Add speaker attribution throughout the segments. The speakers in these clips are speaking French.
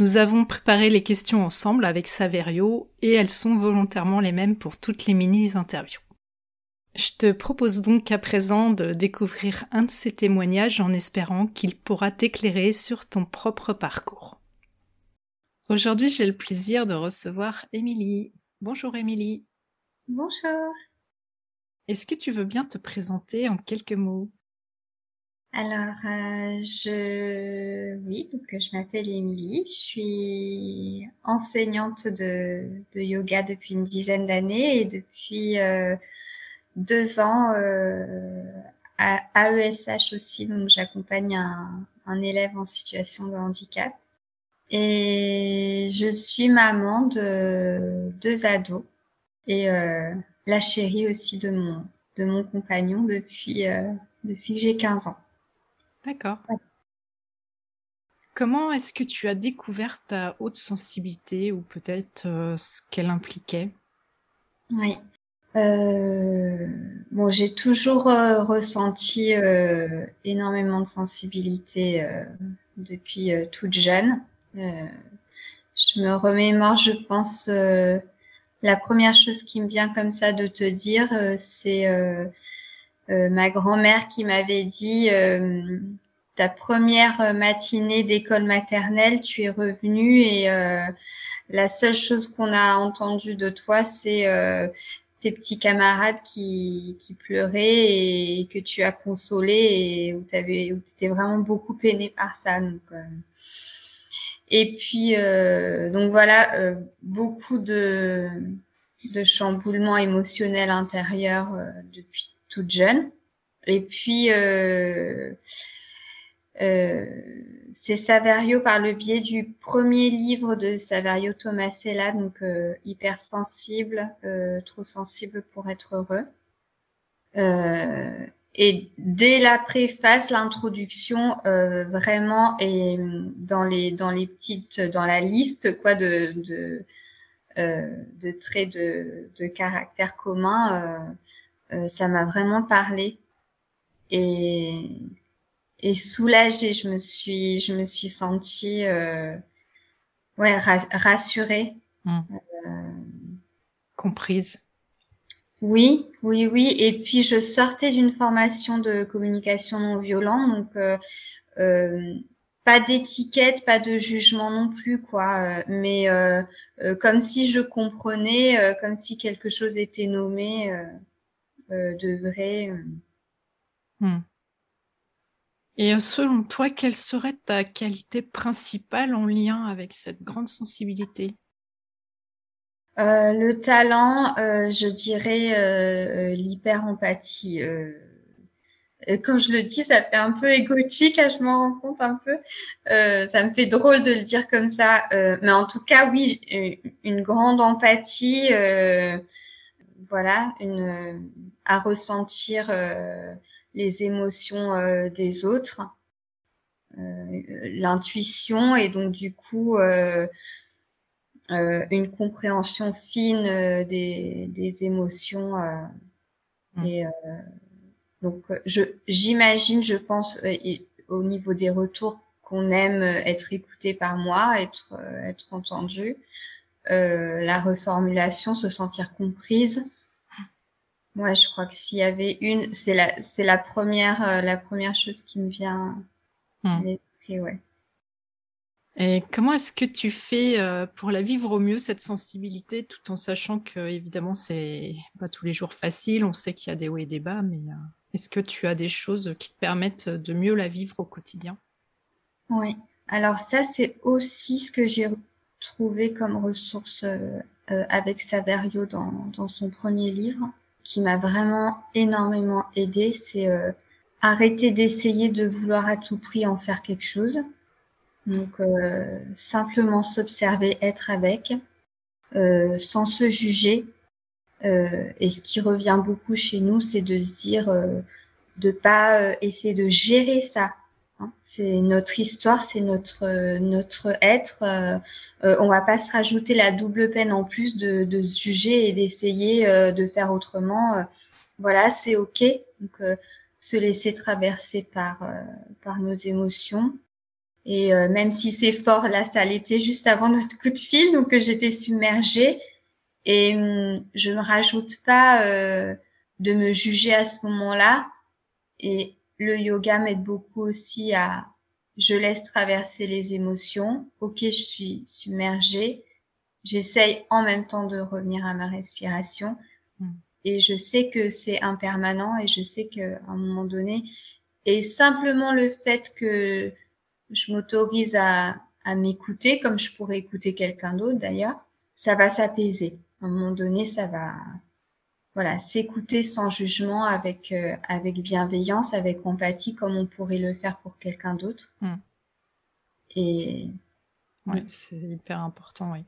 Speaker 1: Nous avons préparé les questions ensemble avec Saverio et elles sont volontairement les mêmes pour toutes les mini-interviews. Je te propose donc à présent de découvrir un de ces témoignages en espérant qu'il pourra t'éclairer sur ton propre parcours. Aujourd'hui, j'ai le plaisir de recevoir Émilie. Bonjour Émilie.
Speaker 2: Bonjour.
Speaker 1: Est-ce que tu veux bien te présenter en quelques mots?
Speaker 2: Alors, euh, je, oui, donc je m'appelle Émilie, je suis enseignante de, de, yoga depuis une dizaine d'années et depuis euh, deux ans euh, à AESH aussi, donc j'accompagne un, un, élève en situation de handicap. Et je suis maman de deux ados et euh, la chérie aussi de mon, de mon compagnon depuis, euh, depuis que j'ai 15 ans.
Speaker 1: D'accord. Comment est-ce que tu as découvert ta haute sensibilité ou peut-être euh, ce qu'elle impliquait?
Speaker 2: Oui. Euh, bon, j'ai toujours euh, ressenti énormément de sensibilité depuis toute jeune. je me remémore, je pense, la première chose qui me vient comme ça de te dire, c'est euh, ma grand-mère qui m'avait dit euh, ta première matinée d'école maternelle, tu es revenue et euh, la seule chose qu'on a entendue de toi, c'est tes petits camarades qui, qui pleuraient et que tu as consolé et où tu étais vraiment beaucoup peiné par ça. Donc, et puis donc voilà, beaucoup de de chamboulements émotionnels intérieurs depuis toute jeune. Et puis, euh, euh, c'est Saverio par le biais du premier livre de Saverio Tomasella, donc euh, hypersensible, euh, trop sensible pour être heureux. Euh, et dès la préface, l'introduction, euh, vraiment, et dans les dans les petites, dans la liste quoi de de, de traits de, de caractère commun euh, ça m'a vraiment parlé et, et soulagée. Je me suis, je me suis sentie euh, ouais, rassurée.
Speaker 1: Mmh. Euh, Comprise.
Speaker 2: Oui, oui, oui. Et puis je sortais d'une formation de communication non violente, donc euh, euh, pas d'étiquette, pas de jugement non plus, quoi. Mais euh, comme si je comprenais, comme si quelque chose était nommé. Euh, de vrai. Euh.
Speaker 1: Hmm. Et euh, selon toi, quelle serait ta qualité principale en lien avec cette grande sensibilité?
Speaker 2: Le talent, je dirais l'hyper-empathie. quand je le dis, ça fait un peu égotique, je m'en rends compte un peu. ça me fait drôle de le dire comme ça. mais en tout cas, oui, une grande empathie voilà, une, à ressentir euh, les émotions euh, des autres, euh, l'intuition et donc du coup une compréhension fine des, des émotions Mm. Et donc, je j'imagine, je pense, au niveau des retours qu'on aime être écouté par moi, être être entendu, la reformulation, se sentir comprise. Moi, je crois que s'il y avait une, c'est la c'est la première la première chose qui me vient à hmm. l'esprit, ouais.
Speaker 1: Et comment est-ce que tu fais pour la vivre au mieux, cette sensibilité, tout en sachant que, évidemment, c'est pas tous les jours facile, on sait qu'il y a des hauts et des bas, mais est-ce que tu as des choses qui te permettent de mieux la vivre au quotidien?
Speaker 2: Oui, alors ça, c'est aussi ce que j'ai trouvé comme ressource avec Saverio dans, dans, son premier livre, qui m'a vraiment énormément aidé, c'est arrêter d'essayer de vouloir à tout prix en faire quelque chose donc, euh, simplement s'observer, être avec, euh, sans se juger. Euh, et ce qui revient beaucoup chez nous, c'est de se dire, de pas essayer de gérer ça. Hein. C'est notre histoire, c'est notre notre être. on va pas se rajouter la double peine en plus de, de se juger et d'essayer de faire autrement. voilà, c'est ok. Donc se laisser traverser par par nos émotions et euh, même si c'est fort, là, ça l'était juste avant notre coup de fil, donc euh, j'étais submergée. Et hum, je ne rajoute pas euh, de me juger à ce moment-là. Et le yoga m'aide beaucoup aussi à, je laisse traverser les émotions. Ok, je suis submergée. J'essaye en même temps de revenir à ma respiration. Hmm. Et je sais que c'est impermanent et je sais qu'à un moment donné, et simplement le fait que je m'autorise à, à m'écouter comme je pourrais écouter quelqu'un d'autre d'ailleurs, ça va s'apaiser. À un moment donné, ça va voilà, s'écouter sans jugement avec euh, avec bienveillance, avec empathie comme on pourrait le faire pour quelqu'un d'autre. Hmm.
Speaker 1: Et oui, c'est hyper important, oui.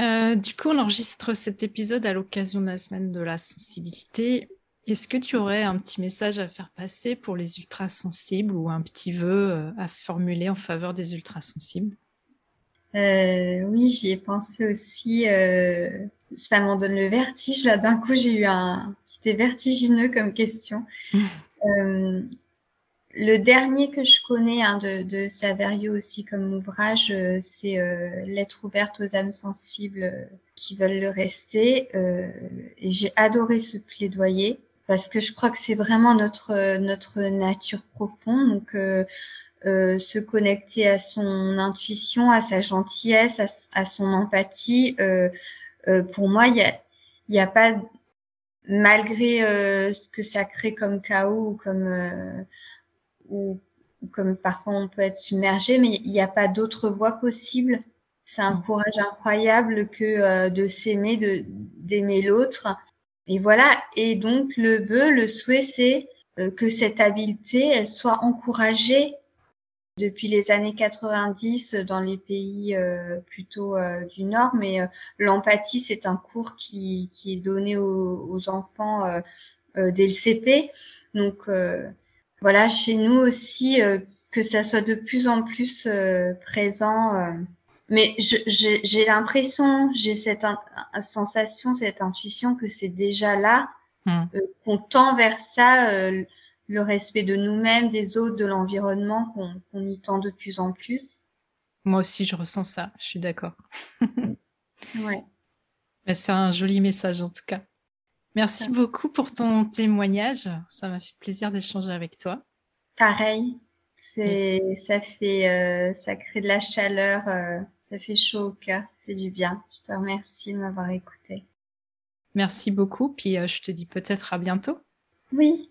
Speaker 1: Euh, du coup, on enregistre cet épisode à l'occasion de la semaine de la sensibilité. Est-ce que tu aurais un petit message à faire passer pour les ultrasensibles ou un petit vœu euh, à formuler en faveur des ultrasensibles?
Speaker 2: Euh, Oui, j'y ai pensé aussi. Euh, ça m'en donne le vertige. Là, d'un coup, j'ai eu un. C'était vertigineux comme question. euh, le dernier que je connais hein, de, de, Saverio aussi comme ouvrage, euh, c'est Lettre ouverte aux âmes sensibles qui veulent le rester. et j'ai adoré ce plaidoyer parce que je crois que c'est vraiment notre notre nature profonde. Donc euh, euh, se connecter à son intuition, à sa gentillesse, à, son empathie. Euh, euh, pour moi, il y a y a pas malgré euh, ce que ça crée comme chaos ou comme ou, ou, comme parfois on peut être submergé, mais il n'y a pas d'autre voie possible. C'est un mmh. courage incroyable que de s'aimer, de d'aimer l'autre et voilà. Et donc, le vœu, le souhait, c'est euh, que cette habileté, elle soit encouragée depuis les années 90 dans les pays euh, plutôt euh, du Nord. Mais l'empathie, c'est un cours qui, qui est donné aux, aux enfants dès le CP. Donc, voilà, chez nous aussi, que ça soit de plus en plus présent mais j'ai l'impression, j'ai cette sensation, cette intuition que c'est déjà là, euh, qu'on tend vers ça, euh, le respect de nous-mêmes, des autres, de l'environnement, qu'on y tend de plus en plus.
Speaker 1: Moi aussi, je ressens ça, je suis d'accord.
Speaker 2: ouais.
Speaker 1: C'est un joli message en tout cas. Merci beaucoup pour ton témoignage. Ça m'a fait plaisir d'échanger avec toi.
Speaker 2: Pareil. C'est, ça fait, euh, ça crée de la chaleur ça fait chaud au cœur, ça fait du bien. Je te remercie de m'avoir écouté.
Speaker 1: Merci beaucoup, puis euh, je te dis peut-être à bientôt.
Speaker 2: Oui,